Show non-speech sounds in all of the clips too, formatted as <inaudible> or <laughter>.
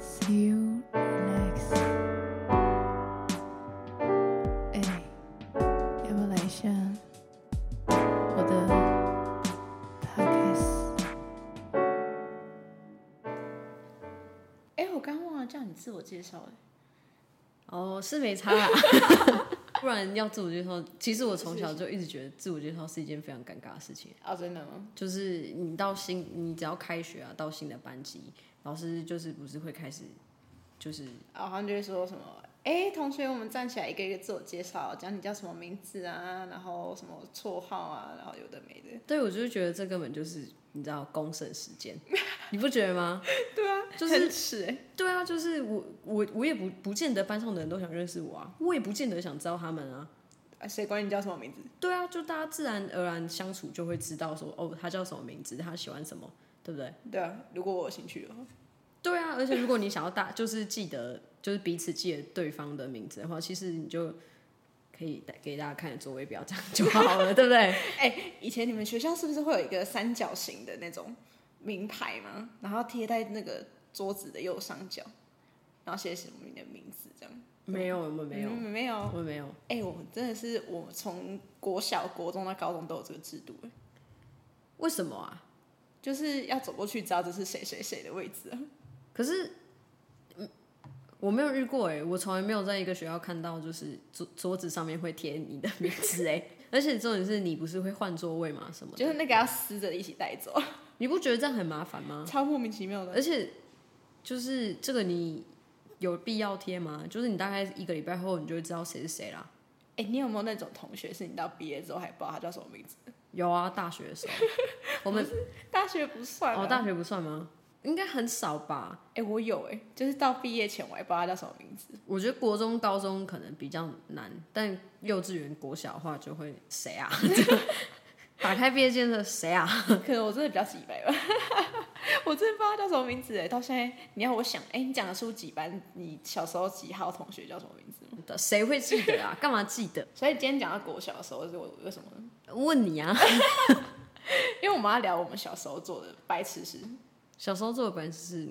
See you next。哎，要不要来一下我的 podcast？哎，我刚忘了叫你自我介绍哎。哦，是没差啦。<laughs> 不然要自我介绍，其实我从小就一直觉得自我介绍是一件非常尴尬的事情。啊，真的吗？就是你到新，你只要开学啊，到新的班级，老师就是不是会开始，就是啊，好像就会说什么，哎，同学，我们站起来一个一个自我介绍，讲你叫什么名字啊，然后什么绰号啊，然后有的没的。对，我就是觉得这根本就是你知道公审时间，你不觉得吗？<laughs> 对啊，就是对啊，就是我我我也不不见得班上的人都想认识我啊，我也不见得想知道他们啊。谁管你叫什么名字？对啊，就大家自然而然相处就会知道说，哦，他叫什么名字，他喜欢什么，对不对？对啊，如果我有兴趣的话。对啊，而且如果你想要大，就是记得，就是彼此记得对方的名字的话，其实你就可以给大家看座位表，这样就好了，对不对？<laughs> 哎、欸，以前你们学校是不是会有一个三角形的那种名牌嘛？然后贴在那个桌子的右上角，然后写什么你的名字这样？没有，我们没有，嗯、没有，我们没有。哎、欸，我们真的是，我从国小、国中到高中都有这个制度。为什么啊？就是要走过去知道这是谁谁谁的位置啊。可是，嗯，我没有遇过哎，我从来没有在一个学校看到，就是桌桌子上面会贴你的名字哎，<laughs> 而且重点是你不是会换座位吗？什么？就是那个要撕着一起带走，你不觉得这样很麻烦吗？超莫名其妙的，而且就是这个你。有必要贴吗？就是你大概一个礼拜后，你就会知道谁是谁啦。哎、欸，你有没有那种同学，是你到毕业之后还不知道他叫什么名字？有啊，大学的时候。我们 <laughs> 大学不算哦，大学不算吗？应该很少吧？哎、欸，我有哎、欸，就是到毕业前我还不知道他叫什么名字。我觉得国中、高中可能比较难，但幼稚园、国小的话就会谁啊？<laughs> 打开毕业证的谁啊？可能我真的比较直白吧。<laughs> 我真的不知道他叫什么名字哎，到现在你要我想，哎、欸，你讲得出几班？你小时候几号同学叫什么名字吗？谁会记得啊？干嘛记得？<laughs> 所以今天讲到国小的时候，是我为什么？问你啊，因为我们要聊我们小时候做的白痴事。小时候做的白痴事，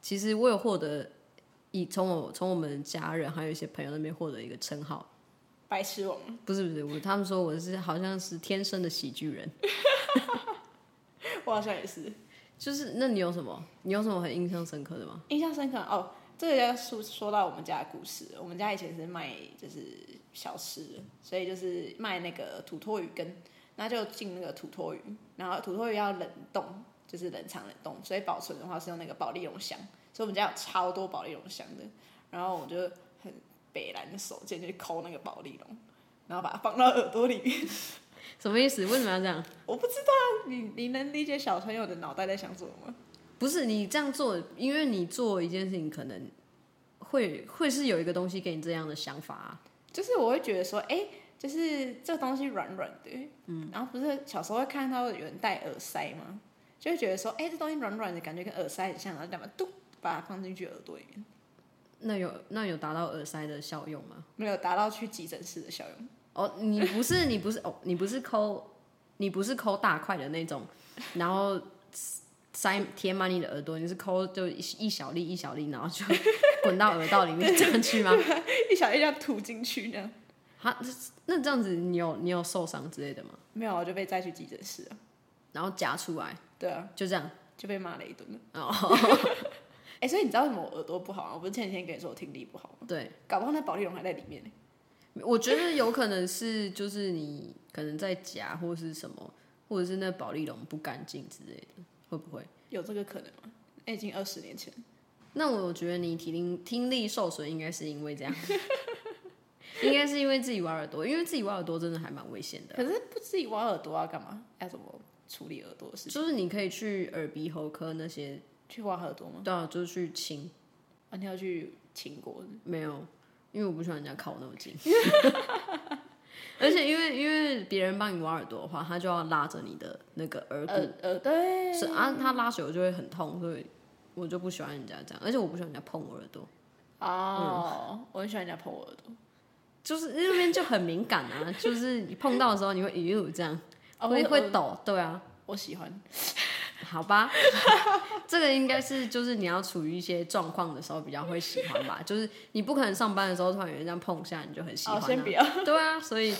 其实我有获得，以从我从我们家人还有一些朋友那边获得一个称号。白痴王？不是不是，我他们说我是好像是天生的喜剧人。<laughs> 我好像也是。就是，那你有什么？你有什么很印象深刻的吗？印象深刻哦，这个要说说到我们家的故事。我们家以前是卖就是小吃，所以就是卖那个土托鱼羹，那就进那个土托鱼，然后土托鱼要冷冻，就是冷藏冷冻，所以保存的话是用那个保利龙箱，所以我们家有超多保利龙箱的，然后我就很北蓝的手贱就去抠那个保利龙，然后把它放到耳朵里面。<laughs> 什么意思？为什么要这样？我不知道，你你能理解小朋友的脑袋在想什么吗？不是你这样做，因为你做一件事情，可能会会是有一个东西给你这样的想法啊。就是我会觉得说，哎、欸，就是这个东西软软的，嗯，然后不是小时候会看到有人戴耳塞吗？就会觉得说，哎、欸，这东西软软的，感觉跟耳塞很像，然后干嘛嘟把它放进去耳朵里面。那有那有达到耳塞的效用吗？没有达到去急诊室的效用。哦，你不是你不是哦，你不是抠，你不是抠大块的那种，然后塞贴满你的耳朵，你是抠就一一小粒一小粒，然后就滚到耳道里面 <laughs> 进去吗？<laughs> 一小粒这样吐进去这样。哈，那这样子你有你有受伤之类的吗？没有，我就被带去急诊室了，然后夹出来。对啊，就这样就被骂了一顿哦，哎、<laughs> 欸，所以你知道为什么我耳朵不好吗？我不是前几天跟你说我听力不好吗？对，搞不好那保丽龙还在里面呢。我觉得有可能是，就是你可能在夹或是什么，或者是那保丽龙不干净之类的，会不会有这个可能吗？那已经二十年前。那我觉得你听力听力受损，应该是因为这样，<laughs> 应该是因为自己挖耳朵，因为自己挖耳朵真的还蛮危险的。可是不自己挖耳朵要干嘛？要怎么处理耳朵的事情？就是你可以去耳鼻喉科那些去挖耳朵吗？对啊，就是去清。啊，你要去清过？没有。因为我不喜欢人家靠我那么近，<laughs> 而且因为因为别人帮你挖耳朵的话，他就要拉着你的那个耳骨，呃呃，对，是啊，他拉久了就会很痛，所以我就不喜欢人家这样，而且我不喜欢人家碰我耳朵。哦，嗯、我很喜欢人家碰我耳朵，就是那边就很敏感啊，就是你碰到的时候你会咦呦这样，会会抖，对啊，我喜欢，<laughs> 好吧，<laughs> 这个应该是就是你要处于一些状况的时候比较会喜欢吧，就是你不可能上班的时候突然有人这样碰一下你就很喜欢、啊。先不要。<laughs> 对啊，所以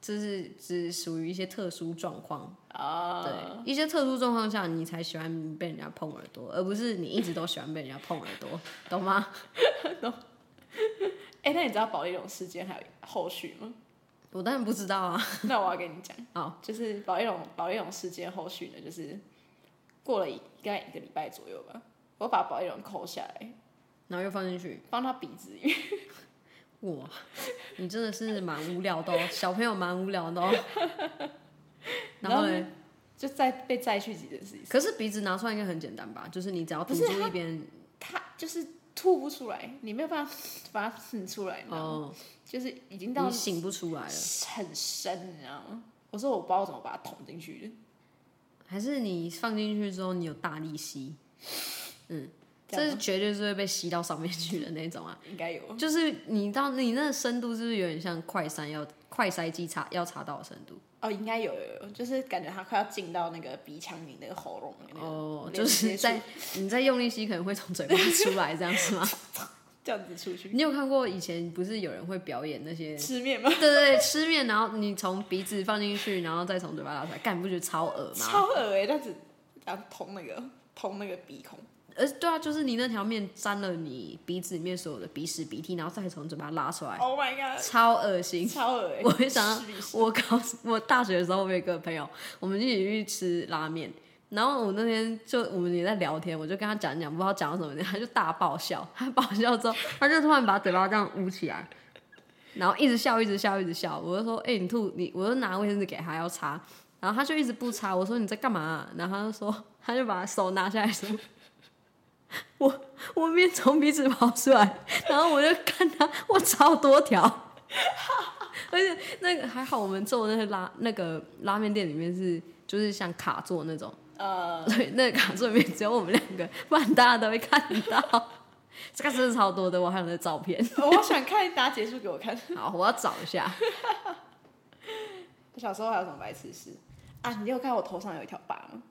这是只属于一些特殊状况啊。对，一些特殊状况下你才喜欢被人家碰耳朵，而不是你一直都喜欢被人家碰耳朵，懂吗？懂。哎、欸，那你知道保丽龙事件还有后续吗？我当然不知道啊。<laughs> 那我要跟你讲，好，就是保丽龙保丽龙事件后续呢，就是。过了一大概一个礼拜左右吧，我把保丽龙抠下来，然后又放进去，放他鼻子里面。哇，你真的是蛮无聊的哦，小朋友蛮无聊的哦。<laughs> 然后呢，就再被再去几件事情。可是鼻子拿出来应该很简单吧？就是你只要堵住一边，它就是吐不出来，你没有办法把它吐出来。哦，就是已经到你醒不出来了，很深，你知道吗？我说我不知道怎么把它捅进去的。还是你放进去之后，你有大力吸，嗯，这，是绝对是会被吸到上面去的那种啊，应该有。就是你到你那个深度，是不是有点像快塞要快塞机查要查到的深度？哦，应该有有有，就是感觉它快要进到那个鼻腔里那个喉咙里面。哦，就是在你在用力吸，可能会从嘴巴出来这样是吗？<laughs> 这样子出去，你有看过以前不是有人会表演那些吃面吗？对对对，吃面，然后你从鼻子放进去，然后再从嘴巴拉出来，干，你不觉得超恶吗？超恶哎，这样子，然后通那个通那个鼻孔，呃，对啊，就是你那条面沾了你鼻子里面所有的鼻屎鼻涕，然后再从嘴巴拉出来，Oh my god，超恶心，超恶心。我会想，我高我大学的时候，我有一个朋友，我们一起去吃拉面。然后我那天就我们也在聊天，我就跟他讲讲，不知道讲什么，他就大爆笑。他爆笑之后，他就突然把嘴巴这样捂起来，然后一直笑，一直笑，一直笑。我就说：“哎、欸，你吐，你……”我就拿卫生纸给他要擦，然后他就一直不擦。我说：“你在干嘛、啊？”然后他就说：“他就把手拿下来说，<laughs> 我我面从鼻子跑出来。<laughs> ”然后我就看他，<laughs> 我超多条，而且那个还好，我们做的那个拉那个拉面店里面是就是像卡座那种。呃，对，那个卡座里面只有我们两个，不然大家都会看到。这个真的超多的，我还有那照片。我想看，大家结束给我看。好，我要找一下。我小时候还有什么白痴事啊？你有看我头上有一条疤吗？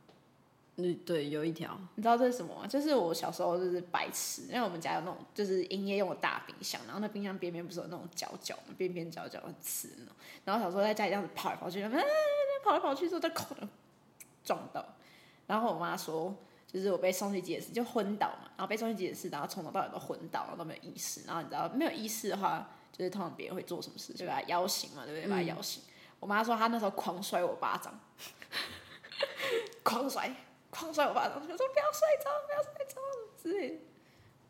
嗯，对，有一条。你知道这是什么吗？就是我小时候就是白痴，因为我们家有那种就是营业用的大冰箱，然后那冰箱边边不是有那种角角嘛？边边角角很刺那种。然后小时候在家里这样子跑来跑去，跑来跑去之后在口上撞到。然后我妈说，就是我被送去急诊室就昏倒嘛，然后被送去急诊室，然后从头到尾都昏倒，然后都没有意识。然后你知道没有意识的话，就是通常别人会做什么事？就把他摇醒嘛，对不对？把他摇醒。嗯、我妈说她那时候狂摔我巴掌，<laughs> 狂摔，狂摔我巴掌，就说不要睡着，不要睡着之类的。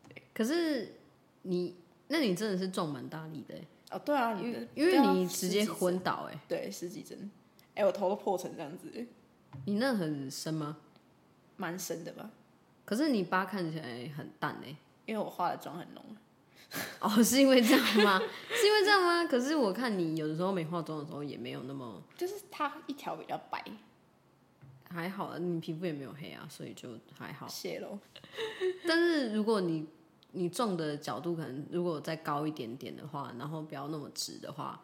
对。可是你，那你真的是撞蛮大力的哦。对啊，因为因为你直接昏倒哎，对，十几针，哎，我头都破成这样子。你那很深吗？蛮深的吧，可是你疤看起来很淡哎，因为我化的妆很浓。<laughs> 哦，是因为这样吗？是因为这样吗？可是我看你有的时候没化妆的时候也没有那么，就是它一条比较白，还好啊，你皮肤也没有黑啊，所以就还好。谢喽。<laughs> 但是如果你你种的角度可能如果再高一点点的话，然后不要那么直的话，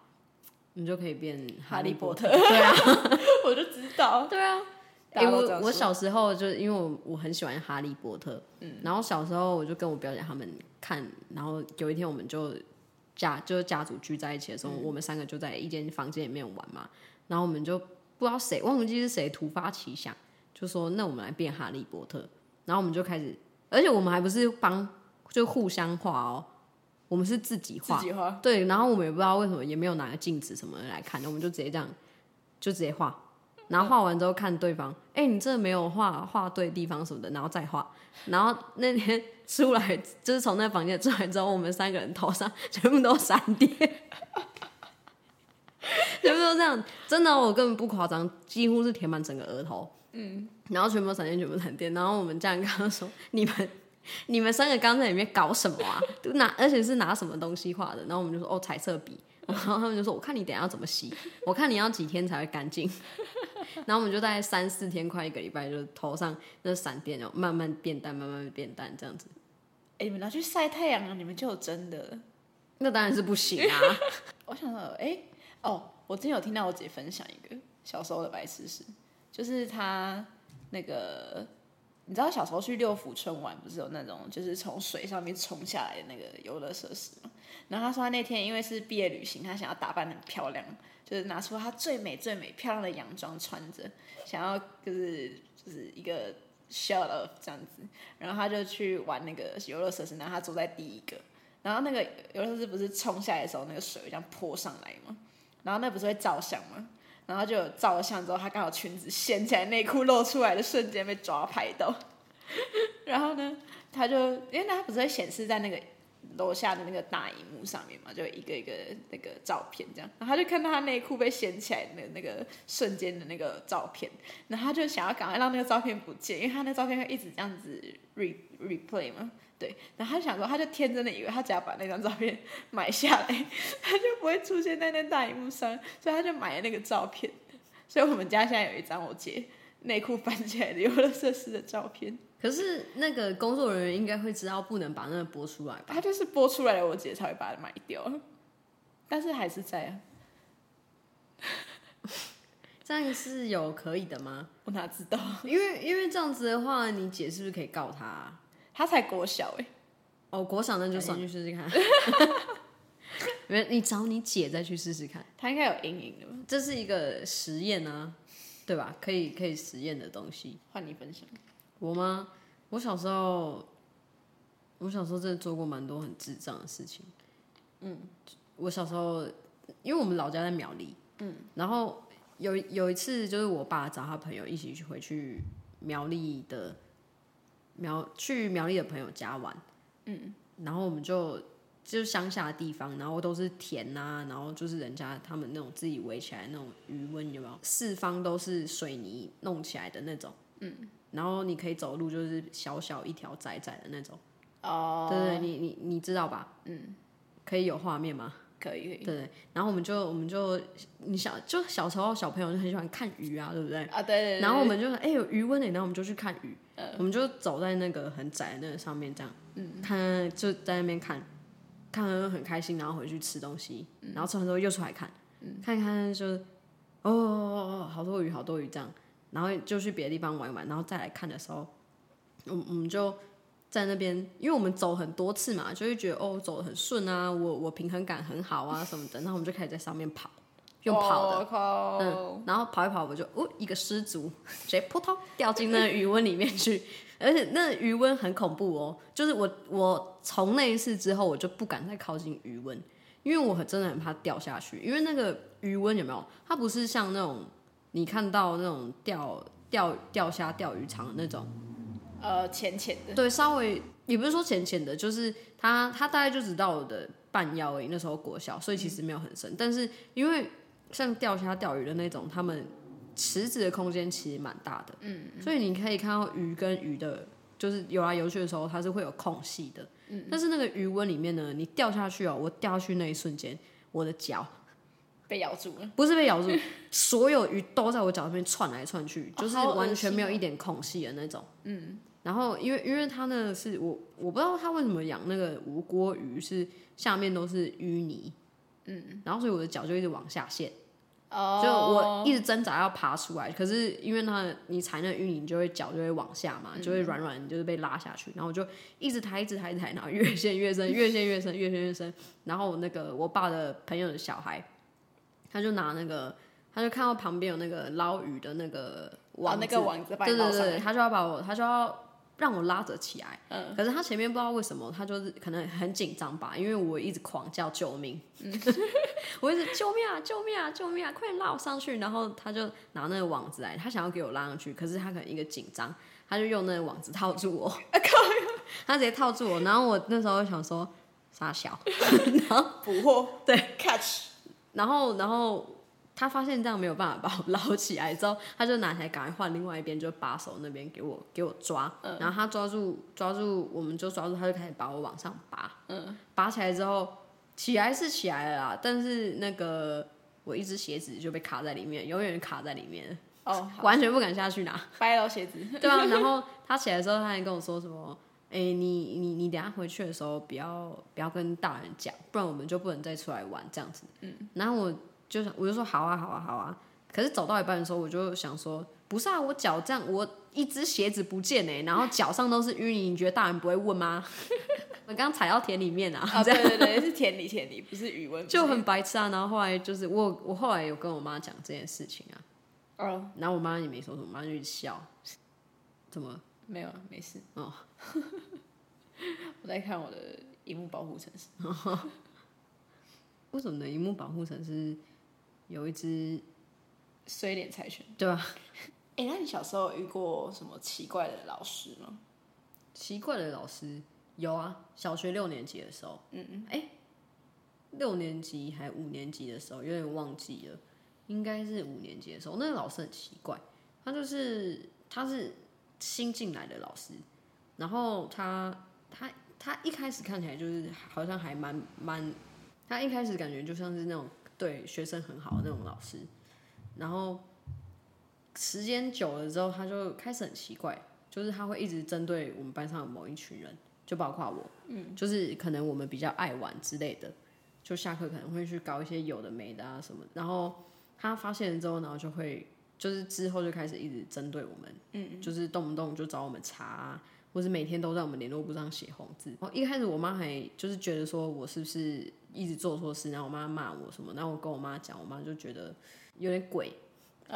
你就可以变哈利波特。对啊，<laughs> 我就知道。对啊。因为我我小时候就因为我我很喜欢哈利波特，嗯，然后小时候我就跟我表姐他们看，然后有一天我们就家就是家族聚在一起的时候，嗯、我们三个就在一间房间里面玩嘛，然后我们就不知道谁忘记是谁突发奇想，就说那我们来变哈利波特，然后我们就开始，而且我们还不是帮就互相画哦，我们是自己画，自己画，对，然后我们也不知道为什么也没有拿个镜子什么的来看，我们就直接这样就直接画。然后画完之后看对方，哎、欸，你这没有画画对地方什么的，然后再画。然后那天出来，就是从那房间出来之后，我们三个人头上全部都闪电，全部都这样，真的，我根本不夸张，几乎是填满整个额头。嗯，然后全部闪电，全部闪电。然后我们家人跟他说：“你们，<laughs> 你们三个刚在里面搞什么啊？拿，而且是拿什么东西画的？”然后我们就说：“哦，彩色笔。”然后他们就说：“我看你等下要怎么洗，我看你要几天才会干净。<laughs> ”然后我们就大概三四天，快一个礼拜，就头上那闪电，然后慢慢变淡，慢慢变淡，这样子。哎，你们拿去晒太阳啊？你们就有真的？那当然是不行啊！<laughs> 我想到，哎，哦，我之前有听到我姐分享一个小时候的白痴事，就是她那个，你知道小时候去六福村玩，不是有那种就是从水上面冲下来的那个游乐设施吗？然后他说他那天因为是毕业旅行，他想要打扮很漂亮，就是拿出他最美最美漂亮的洋装穿着，想要就是就是一个 show off 这样子。然后他就去玩那个游乐设施，然后他坐在第一个。然后那个游乐设施不是冲下来的时候，那个水这样泼上来吗？然后那不是会照相吗？然后就照了相之后，他刚好裙子掀起来，内裤露出来的瞬间被抓拍到。<laughs> 然后呢，他就因为他不是会显示在那个楼下的那个大荧幕上面嘛，就一个一个那个照片这样。然后他就看到他内裤被掀起来的那个瞬间的那个照片，然后他就想要赶快让那个照片不见，因为他那照片会一直这样子 re replay 嘛。对，然后他就想说，他就天真的以为他只要把那张照片买下来，他就不会出现在那大荧幕上，所以他就买了那个照片。所以我们家现在有一张我姐内裤翻起来的游乐设施的照片。可是那个工作人员应该会知道不能把那个播出来吧？他就是播出来了，我姐才会把它买掉。但是还是在啊。<laughs> 这样是有可以的吗？我哪知道？因为因为这样子的话，你姐是不是可以告他啊？他才国小哎，哦，国小那就上去试试看。<laughs> 没，你找你姐再去试试看。她应该有阴影的，这是一个实验啊，对吧？可以可以实验的东西。换你分享。我吗？我小时候，我小时候真的做过蛮多很智障的事情。嗯，我小时候，因为我们老家在苗栗，嗯，然后有有一次就是我爸找他朋友一起去回去苗栗的。苗去苗栗的朋友家玩，嗯，然后我们就就是乡下的地方，然后都是田呐、啊，然后就是人家他们那种自己围起来那种鱼温，有没有？四方都是水泥弄起来的那种，嗯，然后你可以走路，就是小小一条窄窄的那种，哦，对对，你你你知道吧？嗯，可以有画面吗？可以，可以，对，然后我们就我们就你小就小时候小朋友就很喜欢看鱼啊，对不对？啊，对对，对。然后我们就哎有鱼温呢，然后我们就去看鱼，呃、我们就走在那个很窄的那个上面这样，嗯，看就在那边看，看了很开心，然后回去吃东西，嗯、然后吃完之后又出来看，嗯、看一看就哦，哦，哦，哦好多鱼好多鱼这样，然后就去别的地方玩一玩，然后再来看的时候，我我们就。在那边，因为我们走很多次嘛，就会觉得哦，走得很顺啊，我我平衡感很好啊什么的，然后我们就开始在上面跑，用跑的，哦、嗯，然后跑一跑，我就哦一个失足，直接扑通掉进那余温里面去，<laughs> 而且那余温很恐怖哦，就是我我从那一次之后，我就不敢再靠近余温，因为我真的很怕掉下去，因为那个余温有没有？它不是像那种你看到那种钓钓钓虾钓鱼场的那种。呃，浅浅的，对，稍微也不是说浅浅的，就是它它大概就只到我的半腰而已。那时候国小，所以其实没有很深。嗯、但是因为像钓虾、钓鱼的那种，他们池子的空间其实蛮大的，嗯，所以你可以看到鱼跟鱼的，就是游来游去的时候，它是会有空隙的。嗯，但是那个鱼温里面呢，你掉下去哦，我掉下去那一瞬间，我的脚被咬住了，不是被咬住，<laughs> 所有鱼都在我脚上面窜来窜去，哦、就是完全没有一点空隙的那种，嗯。然后，因为因为他那个是我我不知道他为什么养那个无锅鱼是下面都是淤泥，嗯，然后所以我的脚就一直往下陷，哦，就我一直挣扎要爬出来，可是因为那你踩那淤泥，你就会脚就会往下嘛，就会软软，就是被拉下去，然后我就一直抬，一直抬，一直抬，然后越陷越深，越陷越深，越陷越深。然后那个我爸的朋友的小孩，他就拿那个，他就看到旁边有那个捞鱼的那个网，那个网子，对对对，他就要把我，他就要。让我拉着起来，嗯、可是他前面不知道为什么，他就是可能很紧张吧，因为我一直狂叫救命，嗯、<laughs> 我一直救命啊救命啊救命啊，快点拉我上去！然后他就拿那个网子来，他想要给我拉上去，可是他可能一个紧张，他就用那个网子套住我，<laughs> 啊、他直接套住我，然后我那时候想说傻小，<laughs> 然后捕获对 catch，然后然后。他发现这样没有办法把我 <laughs> 捞起来之后，他就拿起来赶快换另外一边，就把手那边给我给我抓，嗯、然后他抓住抓住，我们就抓住，他就开始把我往上拔，嗯，拔起来之后起来是起来了啦，但是那个我一只鞋子就被卡在里面，永远卡在里面，哦，<laughs> 完全不敢下去拿，掰了鞋子，<laughs> 对啊，然后他起来之后，他还跟我说什么？哎、欸，你你你等下回去的时候不要不要跟大人讲，不然我们就不能再出来玩这样子，嗯，然后我。就是我就说好啊好啊好啊，可是走到一半的时候，我就想说，不是啊，我脚这样，我一只鞋子不见哎，然后脚上都是淤泥，你觉得大人不会问吗？<laughs> 我刚踩到田里面啊！啊，对对对，是田里田里，不是语文，就很白痴啊。然后后来就是我，我后来有跟我妈讲这件事情啊。哦。然后我妈也没说什么，我妈就一直笑。怎么？没有，没事。哦。<laughs> 我在看我的荧幕保护城市。<laughs> 为什么呢？荧幕保护城市有一只衰脸柴犬，对吧？<laughs> 哎，那你小时候有遇过什么奇怪的老师吗？奇怪的老师有啊，小学六年级的时候，嗯嗯，哎，六年级还五年级的时候，有点忘记了，应该是五年级的时候。那个老师很奇怪，他就是他是新进来的老师，然后他他他一开始看起来就是好像还蛮蛮，他一开始感觉就像是那种对学生很好的那种老师，然后。时间久了之后，他就开始很奇怪，就是他会一直针对我们班上的某一群人，就包括我，嗯，就是可能我们比较爱玩之类的，就下课可能会去搞一些有的没的啊什么，然后他发现了之后，然后就会就是之后就开始一直针对我们，嗯，就是动不动就找我们查啊，或是每天都在我们联络簿上写红字。然后一开始我妈还就是觉得说我是不是一直做错事，然后我妈骂我什么，然后我跟我妈讲，我妈就觉得有点鬼。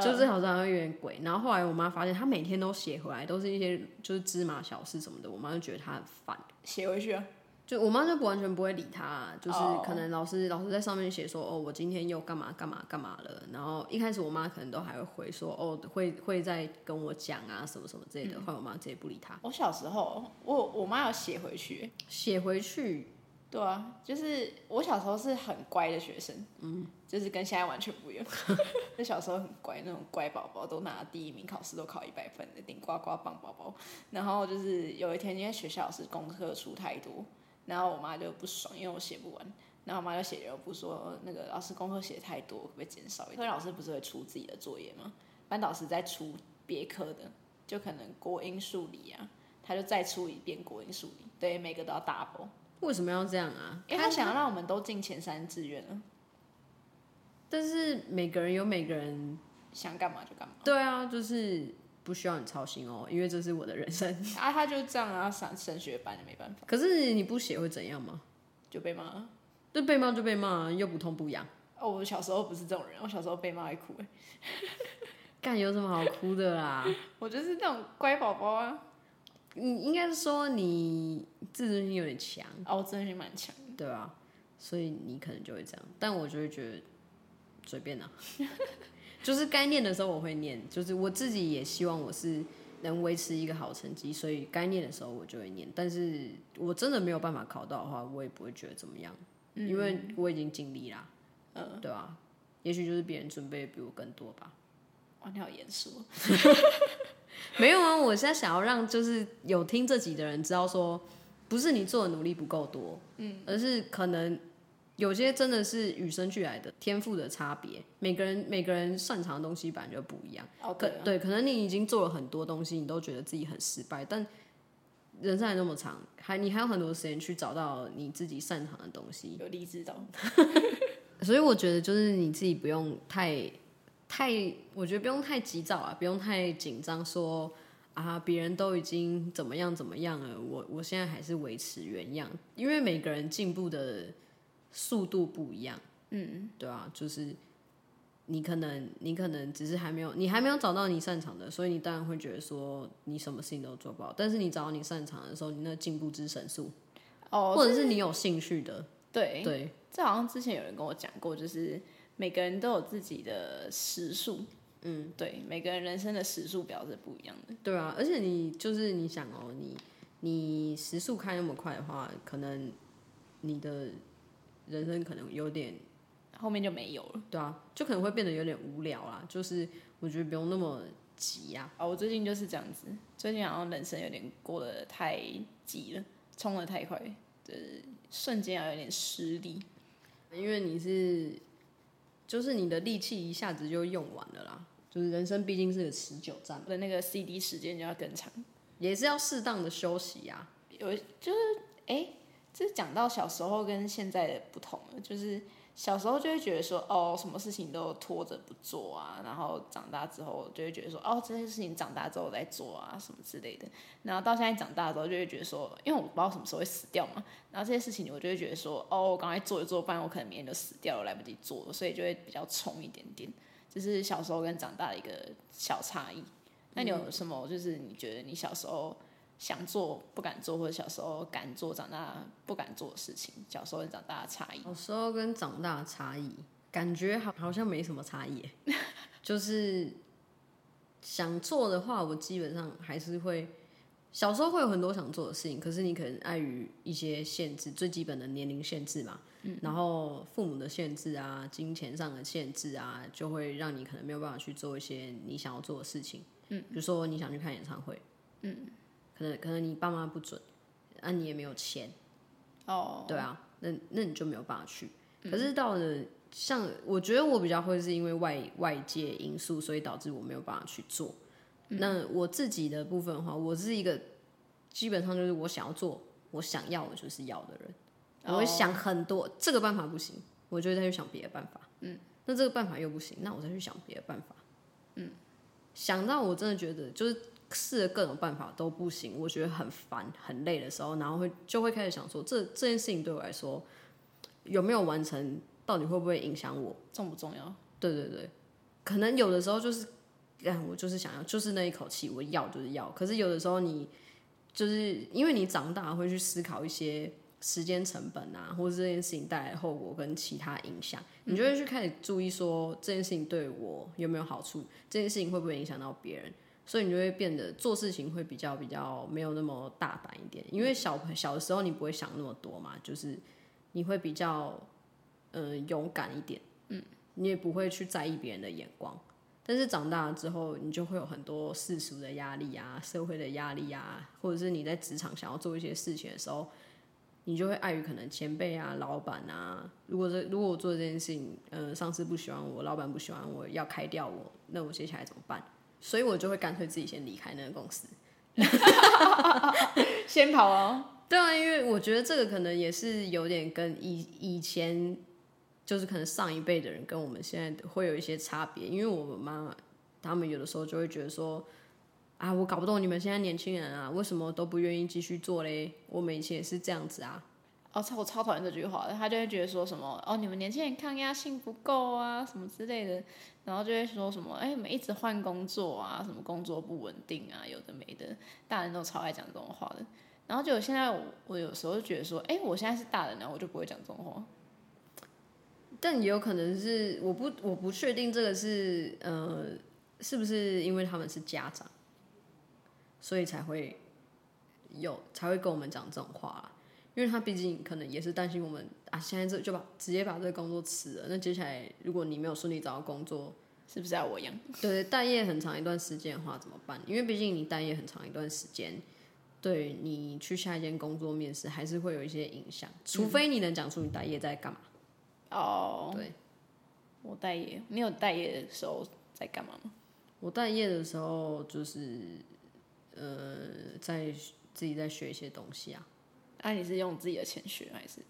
就是好像有点鬼，然后后来我妈发现她每天都写回来，都是一些就是芝麻小事什么的，我妈就觉得她很烦，写回去啊，就我妈就不完全不会理他，就是可能老师、oh. 老师在上面写说哦，我今天又干嘛干嘛干嘛了，然后一开始我妈可能都还会回说哦，会会再跟我讲啊什么什么之类的，后来、嗯、我妈直接不理他。我小时候我我妈有写回去，写回去。对啊，就是我小时候是很乖的学生，嗯，就是跟现在完全不一样。<laughs> 就小时候很乖，那种乖宝宝，都拿第一名，考试都考一百分的顶呱呱棒宝宝。然后就是有一天，因为学校是功课出太多，然后我妈就不爽，因为我写不完。然后我妈就写了，不说那个老师功课写太多，可不可以减少一点？因为老师不是会出自己的作业吗？班导师在出别科的，就可能国英数理啊，他就再出一遍国英数理，对，每个都要 double。为什么要这样啊？因为他想要让我们都进前三志愿啊。但是每个人有每个人想干嘛就干嘛。对啊，就是不需要你操心哦，因为这是我的人生。<laughs> 啊，他就这样啊，上升学班也没办法。可是你不写会怎样吗？就被骂。对被骂就被骂，又不痛不痒。哦，我小时候不是这种人，我小时候被骂还哭哎。<laughs> 干有什么好哭的啦？<laughs> 我就是那种乖宝宝啊。你应该是说你自尊心有点强哦，我自尊心蛮强，对吧？所以你可能就会这样，但我就会觉得随便啊，就是该念的时候我会念，就是我自己也希望我是能维持一个好成绩，所以该念的时候我就会念。但是我真的没有办法考到的话，我也不会觉得怎么样，嗯、因为我已经尽力啦，嗯，对吧？也许就是别人准备的比我更多吧。哇，你好严肃。<laughs> 没有啊，我现在想要让就是有听这集的人知道说，不是你做的努力不够多，嗯，而是可能有些真的是与生俱来的天赋的差别。每个人每个人擅长的东西本来就不一样。哦，可对，可能你已经做了很多东西，你都觉得自己很失败，但人生还那么长，还你还有很多时间去找到你自己擅长的东西。有励志到，<laughs> 所以我觉得就是你自己不用太。太，我觉得不用太急躁啊，不用太紧张，说啊，别人都已经怎么样怎么样了，我我现在还是维持原样，因为每个人进步的速度不一样，嗯，对啊，就是你可能你可能只是还没有，你还没有找到你擅长的，所以你当然会觉得说你什么事情都做不好，但是你找到你擅长的时候，你那进步之神速，哦，或者是你有兴趣的，对对，这好像之前有人跟我讲过，就是。每个人都有自己的时速，嗯，对，每个人人生的时速表是不一样的。对啊，而且你就是你想哦，你你时速开那么快的话，可能你的人生可能有点后面就没有了。对啊，就可能会变得有点无聊啦。就是我觉得不用那么急呀。啊，我最近就是这样子，最近好像人生有点过得太急了，冲得太快，就是瞬间要有点失力，因为你是。就是你的力气一下子就用完了啦，就是人生毕竟是个持久战，的那个 CD 时间就要更长，也是要适当的休息呀、啊。有就是哎，这讲到小时候跟现在的不同了，就是小时候就会觉得说，哦，什么事情都拖着不做啊，然后长大之后就会觉得说，哦，这些事情长大之后再做啊，什么之类的。然后到现在长大之后，就会觉得说，因为我不知道什么时候会死掉嘛，然后这些事情我就会觉得说，哦，我刚才做一做，不然我可能明天就死掉了，来不及做了，所以就会比较冲一点点。这是小时候跟长大的一个小差异。那你有什么就是你觉得你小时候想做不敢做，或者小时候敢做长大不敢做的事情？小时候跟长大的差异？小时候跟长大的差异，感觉好好像没什么差异。<laughs> 就是想做的话，我基本上还是会。小时候会有很多想做的事情，可是你可能碍于一些限制，最基本的年龄限制嘛，嗯，然后父母的限制啊，金钱上的限制啊，就会让你可能没有办法去做一些你想要做的事情。嗯，比如说你想去看演唱会，嗯，可能可能你爸妈不准，啊，你也没有钱，哦，对啊，那那你就没有办法去。可是到了像我觉得我比较会是因为外外界因素，所以导致我没有办法去做。那我自己的部分的话，我是一个基本上就是我想要做，我想要的就是要的人。我会想很多，这个办法不行，我就会再去想别的办法。嗯，那这个办法又不行，那我再去想别的办法。嗯，想到我真的觉得就是试了各种办法都不行，我觉得很烦很累的时候，然后会就会开始想说，这这件事情对我来说有没有完成，到底会不会影响我，重不重要？对对对，可能有的时候就是。哎我就是想要，就是那一口气，我要就是要。可是有的时候，你就是因为你长大，会去思考一些时间成本啊，或者这件事情带来的后果跟其他影响，你就会去开始注意说这件事情对我有没有好处，这件事情会不会影响到别人，所以你就会变得做事情会比较比较没有那么大胆一点。因为小小的时候你不会想那么多嘛，就是你会比较嗯、呃、勇敢一点，嗯，你也不会去在意别人的眼光。但是长大了之后，你就会有很多世俗的压力啊，社会的压力啊，或者是你在职场想要做一些事情的时候，你就会碍于可能前辈啊、老板啊，如果这如果我做这件事情，呃，上司不喜欢我，老板不喜欢我，要开掉我，那我接下来怎么办？所以我就会干脆自己先离开那个公司，<laughs> 先跑哦。对啊，因为我觉得这个可能也是有点跟以以前。就是可能上一辈的人跟我们现在会有一些差别，因为我们妈妈他们有的时候就会觉得说，啊，我搞不懂你们现在年轻人啊，为什么都不愿意继续做嘞？我们以前也是这样子啊。哦，超我超讨厌这句话，他就会觉得说什么，哦，你们年轻人抗压性不够啊，什么之类的，然后就会说什么，哎，你们一直换工作啊，什么工作不稳定啊，有的没的，大人都超爱讲这种话的。然后就现在我，我有时候就觉得说，哎，我现在是大人了，我就不会讲这种话。但也有可能是我不我不确定这个是呃是不是因为他们是家长，所以才会有才会跟我们讲这种话。因为他毕竟可能也是担心我们啊，现在这就把直接把这个工作辞了。那接下来如果你没有顺利找到工作，是不是要我养？<laughs> 对，待业很长一段时间的话怎么办？因为毕竟你待业很长一段时间，对你去下一间工作面试还是会有一些影响。除非你能讲出你待业在干嘛。哦、oh，对，我待业，你有待业的时候在干嘛吗？我待业的时候就是，呃，在自己在学一些东西啊。那、啊、你是用自己的钱学还是？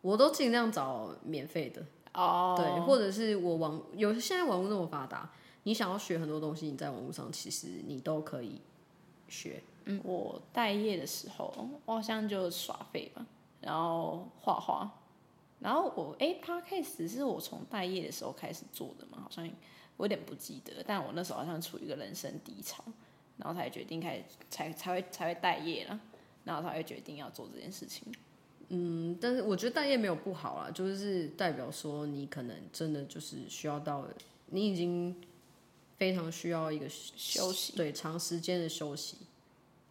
我都尽量找免费的哦。Oh. 对，或者是我网有现在网络那么发达，你想要学很多东西，你在网络上其实你都可以学。嗯，我待业的时候，我好像就耍废吧，然后画画。然后我哎，Podcast 是我从待业的时候开始做的嘛，好像我有点不记得，但我那时候好像处于一个人生低潮，然后才决定开始才才会才会待业了，然后他会决定要做这件事情。嗯，但是我觉得待业没有不好啦，就是代表说你可能真的就是需要到，你已经非常需要一个休息，对，长时间的休息。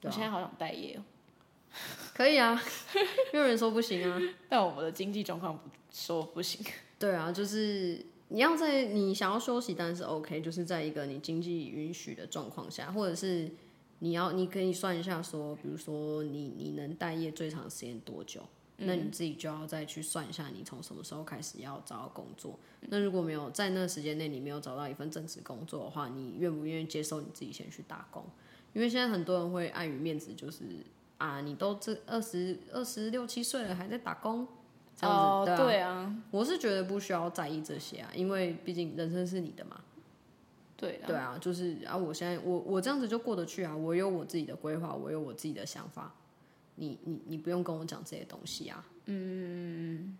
我现在好想待业哦。<laughs> 可以啊，没有人说不行啊。<laughs> 但我们的经济状况不说不行。<laughs> 对啊，就是你要在你想要休息，但是 OK，就是在一个你经济允许的状况下，或者是你要你可以算一下说，比如说你你能待业最长时间多久，嗯，那你自己就要再去算一下，你从什么时候开始要找到工作。那如果没有在那个时间内你没有找到一份正职工作的话，你愿不愿意接受你自己先去打工？因为现在很多人会碍于面子，就是。啊，你都这二十二十六七岁了，还在打工？这样子、对啊，我是觉得不需要在意这些啊，因为毕竟人生是你的嘛。对对啊，就是啊，我现在我我这样子就过得去啊，我有我自己的规划，我有我自己的想法，你你你不用跟我讲这些东西啊。嗯，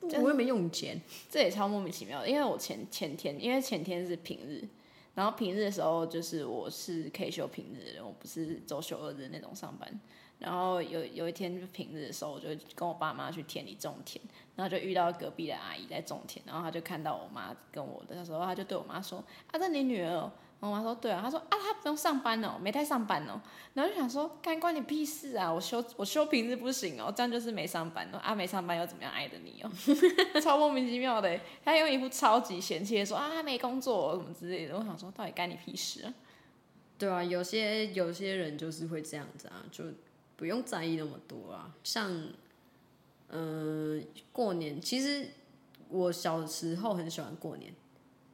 我又没用钱，这也超莫名其妙的。因为我前前天，因为前天是平日，然后平日的时候就是我是可以休平日的，我不是周休二日那种上班。然后有有一天就平日的时候，我就跟我爸妈去田里种田，然后就遇到隔壁的阿姨在种田，然后他就看到我妈跟我的时候，他就对我妈说：“啊，这你女儿哦？”我妈说：“对啊。”他说：“啊，她不用上班哦，没在上班哦。”然后就想说：“干关你屁事啊！我休我休平日不行哦，这样就是没上班哦。啊，没上班又怎么样爱着你哦？<laughs> 超莫名其妙的，他用一副超级嫌弃的说：“啊，他没工作什么之类的。”我想说，到底干你屁事啊？对啊，有些有些人就是会这样子啊，就。不用在意那么多啊，像，嗯、呃，过年其实我小时候很喜欢过年，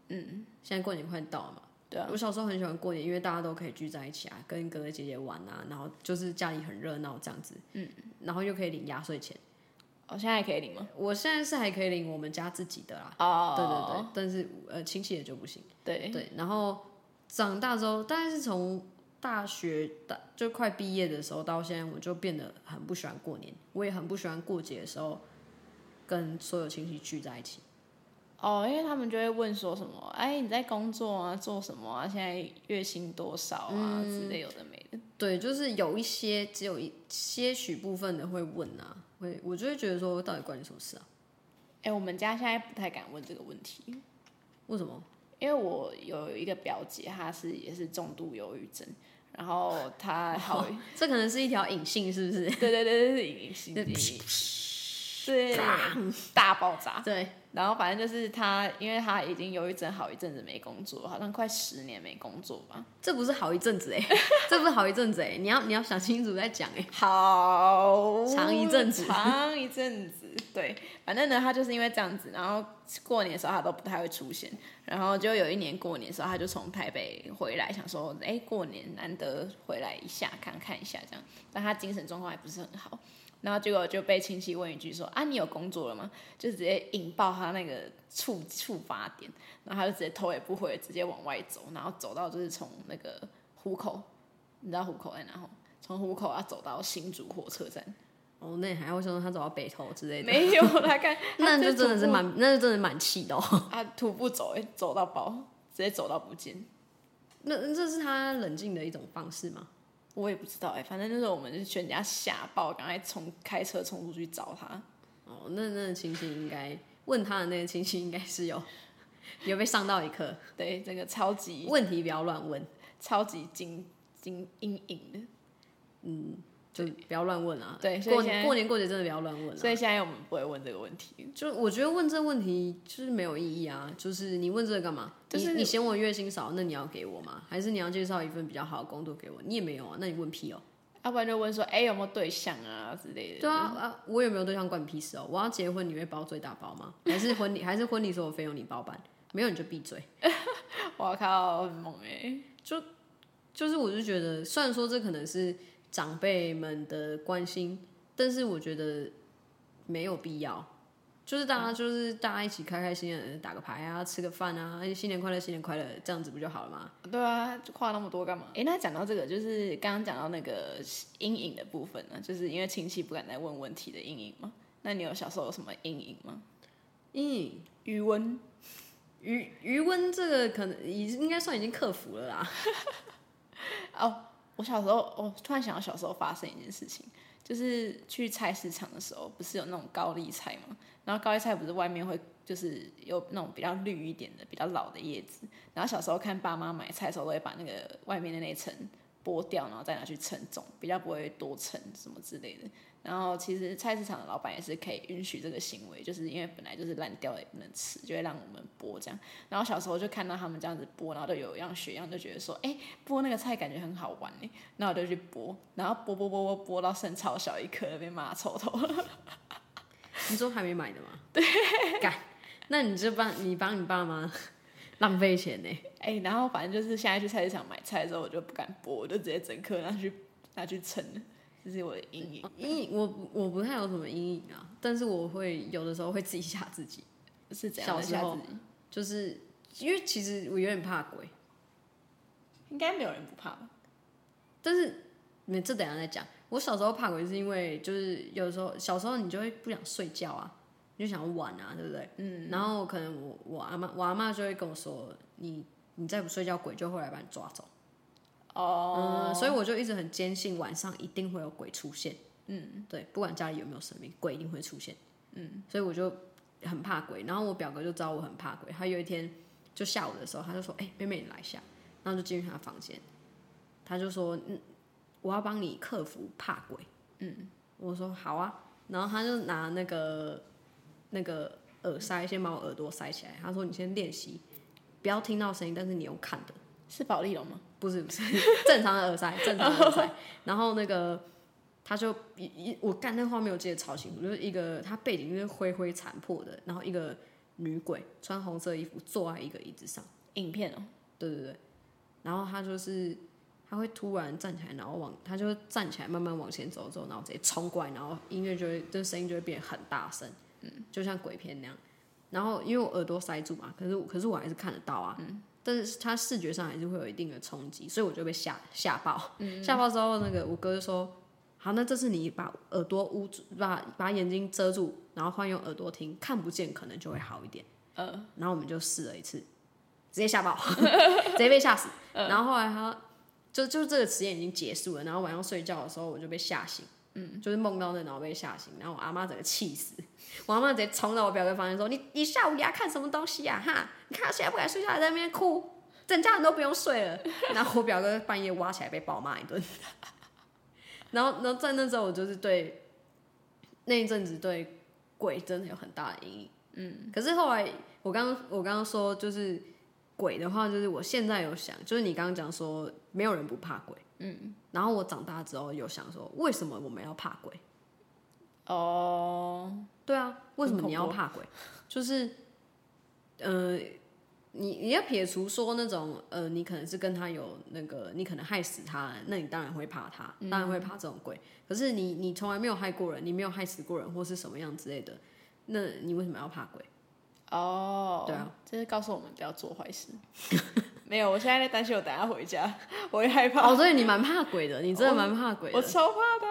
嗯，现在过年快到了嘛，对啊，我小时候很喜欢过年，因为大家都可以聚在一起啊，跟哥哥姐姐玩啊，然后就是家里很热闹这样子，嗯，然后又可以领压岁钱，哦，现在还可以领吗？我现在是还可以领我们家自己的啦，哦，对对对，但是呃亲戚也就不行，对。对，然后长大之后，大概是从。大学大就快毕业的时候，到现在我就变得很不喜欢过年，我也很不喜欢过节的时候跟所有亲戚聚在一起。哦，因为他们就会问说什么，哎，你在工作啊，做什么啊？现在月薪多少啊？嗯、之类有的没的。对，就是有一些只有一些许部分的会问啊，会我就会觉得说，到底关你什么事啊？哎，我们家现在不太敢问这个问题，为什么？因为我有一个表姐，她是也是重度忧郁症。然后他好、哦，这可能是一条隐性，是不是？对对对，是隐性，对，<laughs> 大爆炸。对，然后反正就是他，因为他已经有一阵好一阵子没工作，好像快十年没工作吧。这不是好一阵子哎，<laughs> 这不是好一阵子哎，你要你要想清楚再讲哎。好长一阵子，长一阵子。对，反正呢，他就是因为这样子，然后过年的时候他都不太会出现。然后就有一年过年的时候，他就从台北回来，想说，哎，过年难得回来一下，看看一下这样。但他精神状况还不是很好，然后结果就被亲戚问一句说，啊，你有工作了吗？就直接引爆他那个触触发点，然后他就直接头也不回，直接往外走，然后走到就是从那个虎口，你知道虎口在哪？从虎口要走到新竹火车站。哦，那还会说他走到北头之类的？没有，他看，<laughs> 那就真的是蛮，那就真的蛮气的哦。<laughs> 他徒步走，走到爆，直接走到不见。那这是他冷静的一种方式吗？我也不知道哎，反正那时候我们就全家吓爆，赶快冲开车冲出去找他。哦，那那个亲戚应该问他的那个亲戚应该是有 <laughs> 有被上到一课。对，这个超级问题不要乱问，超级惊惊阴影的，嗯。就不要乱问啊！对，过年过年过节真的不要乱问啊！所以现在我们不会问这个问题。就我觉得问这个问题就是没有意义啊！就是你问这个干嘛？就是你，你嫌我月薪少，那你要给我吗？还是你要介绍一份比较好的工作给我？你也没有啊，那你问屁哦！要不然就问说，哎，有没有对象啊之类的？对啊啊！我有没有对象关你屁事哦！我要结婚，你会包最大包吗？<laughs> 还是婚礼还是婚礼所有费用你包办？没有你就闭嘴！<laughs> 我靠，很猛哎！就就是我就觉得，虽然说这可能是。长辈们的关心，但是我觉得没有必要。就是大家就是大家一起开开心心的打个牌啊，吃个饭啊，新年快乐，新年快乐，这样子不就好了吗？对啊，话那么多干嘛？哎，那讲到这个，就是刚刚讲到那个阴影的部分呢，就是因为亲戚不敢再问问题的阴影吗？那你有小时候有什么阴影吗？阴影，余温，余余温这个可能已应该算已经克服了啦。<laughs> 哦。我小时候，我突然想到小时候发生一件事情，就是去菜市场的时候，不是有那种高丽菜吗？然后高丽菜不是外面会就是有那种比较绿一点的、比较老的叶子，然后小时候看爸妈买菜的时候，都会把那个外面的那层剥掉，然后再拿去称重，比较不会多称什么之类的。然后其实菜市场的老板也是可以允许这个行为，就是因为本来就是烂掉了也不能吃，就会让我们剥这样。然后小时候就看到他们这样子剥，然后就有样学样，就觉得说，哎，剥那个菜感觉很好玩哎。那我就去剥，然后剥剥剥剥剥到剩超小一颗，被骂臭头了。你说还没买的吗？<laughs> 对，干，那你就帮你帮你爸妈浪费钱呢？哎，然后反正就是现在去菜市场买菜的时候，我就不敢剥，我就直接整颗拿去拿去称了。这是我的阴影。阴影，我我不太有什么阴影啊，但是我会有的时候会自己吓自己。是这样小时候就是因为其实我有点怕鬼，应该没有人不怕吧？但是没这等下再讲。我小时候怕鬼是因为就是有时候小时候你就会不想睡觉啊，你就想玩啊，对不对？嗯。然后可能我我阿妈我阿妈就会跟我说，你你再不睡觉，鬼就会来把你抓走。哦。嗯，所以我就一直很坚信晚上一定会有鬼出现。嗯。对，不管家里有没有生命，鬼一定会出现。嗯。所以我就。很怕鬼，然后我表哥就知道我很怕鬼。他有一天就下午的时候，他就说：“哎、欸，妹妹你来一下。”然后就进去他房间，他就说：“嗯，我要帮你克服怕鬼。”嗯，我说：“好啊。”然后他就拿那个那个耳塞，先把我耳朵塞起来。他说：“你先练习，不要听到声音，但是你用看的。”是保丽龙吗？不是不是，正常的耳塞，正常的耳塞。<laughs> 然后那个。他就一一我干那画面我记得超清楚，就是一个他背景就是灰灰残破的，然后一个女鬼穿红色衣服坐在一个椅子上。影片哦，对对对，然后他就是他会突然站起来，然后往他就站起来慢慢往前走走，然后直接冲过来，然后音乐就会就声音就会变很大声，嗯，就像鬼片那样。然后因为我耳朵塞住嘛，可是可是我还是看得到啊，嗯，但是他视觉上还是会有一定的冲击，所以我就被吓吓爆，嗯，吓爆之后那个我哥就说。好，那这次你把耳朵捂住，把把眼睛遮住，然后换用耳朵听，看不见可能就会好一点。然后我们就试了一次，直接吓爆，<laughs> <laughs> 直接被吓死。呃、然后后来他就就这个实验已经结束了，然后晚上睡觉的时候我就被吓醒，嗯，就是梦到那，然后被吓醒，然后我阿妈整个气死，我阿妈直接冲到我表哥房间说：“你你下午给他看什么东西呀、啊？哈，你看现在不敢睡觉，还在那边哭，整家人都不用睡了。”然后我表哥半夜挖起来被暴骂一顿。<laughs> 然后，然后在那时候，我就是对那一阵子对鬼真的有很大的阴影。嗯，可是后来我刚刚我刚刚说就是鬼的话，就是我现在有想，就是你刚刚讲说没有人不怕鬼。嗯，然后我长大之后有想说，为什么我们要怕鬼？哦，对啊，为什么你要怕鬼？就是，呃。你你要撇除说那种呃，你可能是跟他有那个，你可能害死他，那你当然会怕他，当然会怕这种鬼。嗯、可是你你从来没有害过人，你没有害死过人或是什么样之类的，那你为什么要怕鬼？哦，对啊，这是告诉我们不要做坏事。<laughs> 没有，我现在在担心，我等下回家我会害怕。哦，所以你蛮怕鬼的，你真的蛮怕鬼的。我，我超怕的，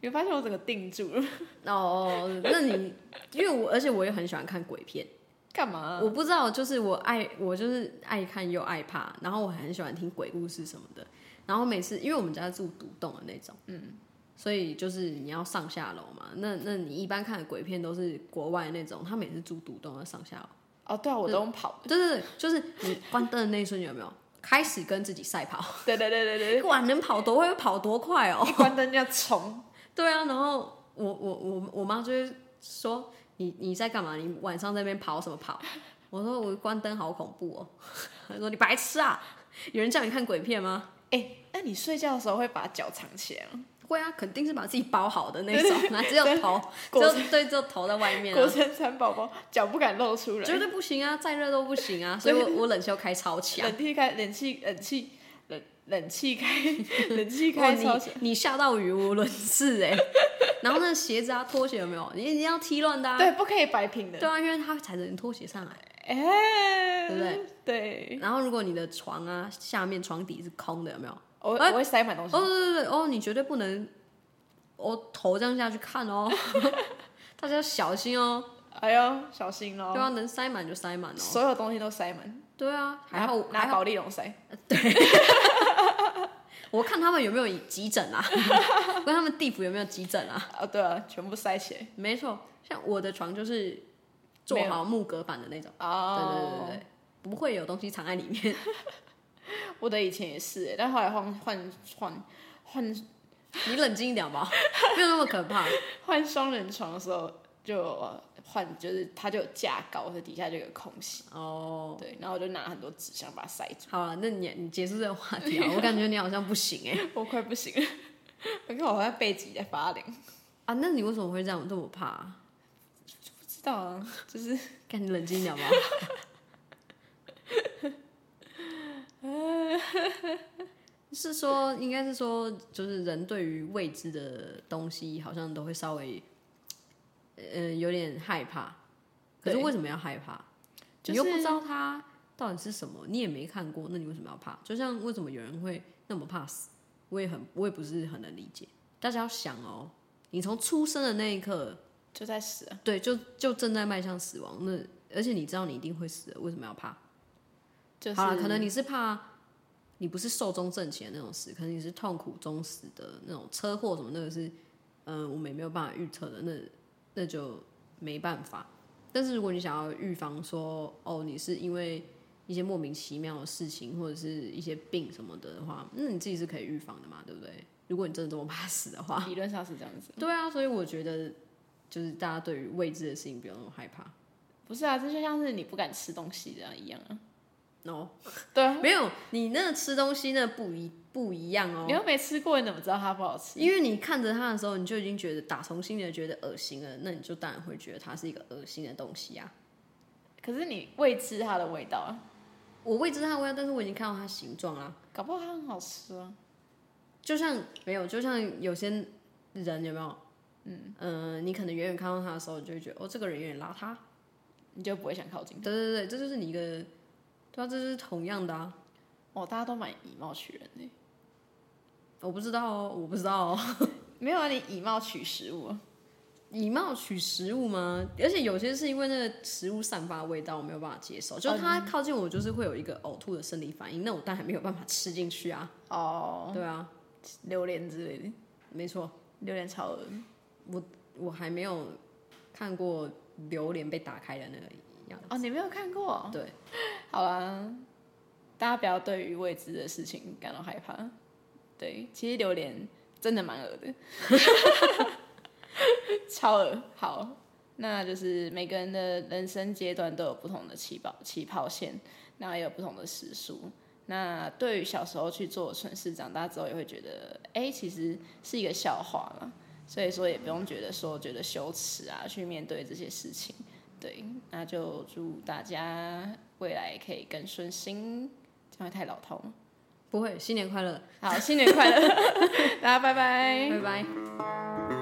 你会发现我整个定住了。<laughs> 哦，那你因为我而且我也很喜欢看鬼片。干嘛、啊？我不知道，就是我爱我就是爱看又爱怕，然后我很喜欢听鬼故事什么的。然后每次因为我们家住独栋的那种，嗯，所以就是你要上下楼嘛。那那你一般看的鬼片都是国外那种，他每次住独栋要上下楼。哦，对啊，我都用跑。对对对，就是你关灯的那一瞬间有没有开始跟自己赛跑？对对对对对，管，能跑多会跑多快哦！一关灯就要冲。<laughs> 对啊，然后我我我我妈就会说。你你在干嘛？你晚上在那边跑什么跑？我说我关灯好恐怖哦。<laughs> 他说你白痴啊！有人叫你看鬼片吗？哎、欸，那你睡觉的时候会把脚藏起来吗？会啊，肯定是把自己包好的那种，那只有头，只有对，只有头在外面、啊。国生蚕宝宝脚不敢露出来，绝对不行啊！再热都不行啊！所以我我冷气要开超强，冷气开冷气冷气冷冷气开 <laughs> 冷气开超强，你下到语无伦次哎。<laughs> 然后那鞋子啊，拖鞋有没有？你你要踢乱的、啊，对，不可以摆平的。对啊，因为他踩着你拖鞋上来，哎、欸，对不对？对。然后如果你的床啊下面床底是空的，有没有？我我会塞满东西。哦对对对哦，你绝对不能，我、哦、头这样下去看哦，<laughs> 大家要小心哦。哎呦，小心哦。对啊，能塞满就塞满哦。所有东西都塞满。对啊，还好拿保丽龙塞。对。<laughs> 我看他们有没有急诊啊？<laughs> 问他们地府有没有急诊啊？哦，对啊，全部塞起来。没错，像我的床就是做好木隔板的那种。哦。对对对对，不会有东西藏在里面。<laughs> 我的以前也是，但后来换换换换，你冷静一点吧，<laughs> 没有那么可怕。<laughs> 换双人床的时候就。换就是它就有架高，所以底下就有空隙。哦，对，然后我就拿很多纸箱把它塞住。好了，那你你结束这个话题啊？我感觉你好像不行哎，我快不行了，我看我好像背脊在发凉。啊，那你为什么会这样这么怕？不知道啊，就是赶紧冷静一点吧。<laughs> 是说，应该是说，就是人对于未知的东西，好像都会稍微，呃，有点害怕。可是为什么要害怕？你又不知道它到底是什么，你也没看过，那你为什么要怕？就像为什么有人会那么怕死，我也很，我也不是很能理解。大家要想哦，你从出生的那一刻就在死啊，对，就就正在迈向死亡。那而且你知道你一定会死的，为什么要怕？就是、好了，可能你是怕。你不是寿终正寝的那种死，可能你是痛苦中死的那种车祸什么，那个是，嗯、呃，我们也没有办法预测的，那那就没办法。但是如果你想要预防说，哦，你是因为一些莫名其妙的事情或者是一些病什么的的话，那你自己是可以预防的嘛，对不对？如果你真的这么怕死的话，理论上是这样子。对啊，所以我觉得就是大家对于未知的事情不要那么害怕。不是啊，这就像是你不敢吃东西这样一样啊。哦，对啊，没有，你那个吃东西那不一不一样哦。你又没吃过，你怎么知道它不好吃？因为你看着它的时候，你就已经觉得打从心里觉得恶心了，那你就当然会觉得它是一个恶心的东西啊。可是你未知它的味道啊，我未知它的味道，但是我已经看到它形状了，搞不好它很好吃啊。就像没有，就像有些人有没有？嗯嗯、呃，你可能远远看到它的时候，你就会觉得哦，这个人有点邋遢，你就不会想靠近。对对对，这就是你一个。那这是同样的啊！哦，大家都蛮以貌取人的。我不知道哦，我不知道哦。<laughs> 没有啊，你以貌取食物，以貌取食物吗？而且有些是因为那个食物散发味道，我没有办法接受。就它靠近我，就是会有一个呕吐的生理反应，那我当然没有办法吃进去啊。哦，对啊，榴莲之类的，没错，榴莲超恶。我我还没有看过榴莲被打开的那个样。哦，你没有看过？对，好啦，大家不要对于未知的事情感到害怕。对，其实榴莲真的蛮恶的，<laughs> 超恶。好，那就是每个人的人生阶段都有不同的起跑起跑线，那也有不同的时速。那对于小时候去做蠢事，长大之后也会觉得，哎、其实是一个笑话了。所以说，也不用觉得说觉得羞耻啊，去面对这些事情。对，那就祝大家未来可以更顺心，这样会太老套吗？不会，新年快乐！好，新年快乐！<laughs> 大家拜拜，拜拜。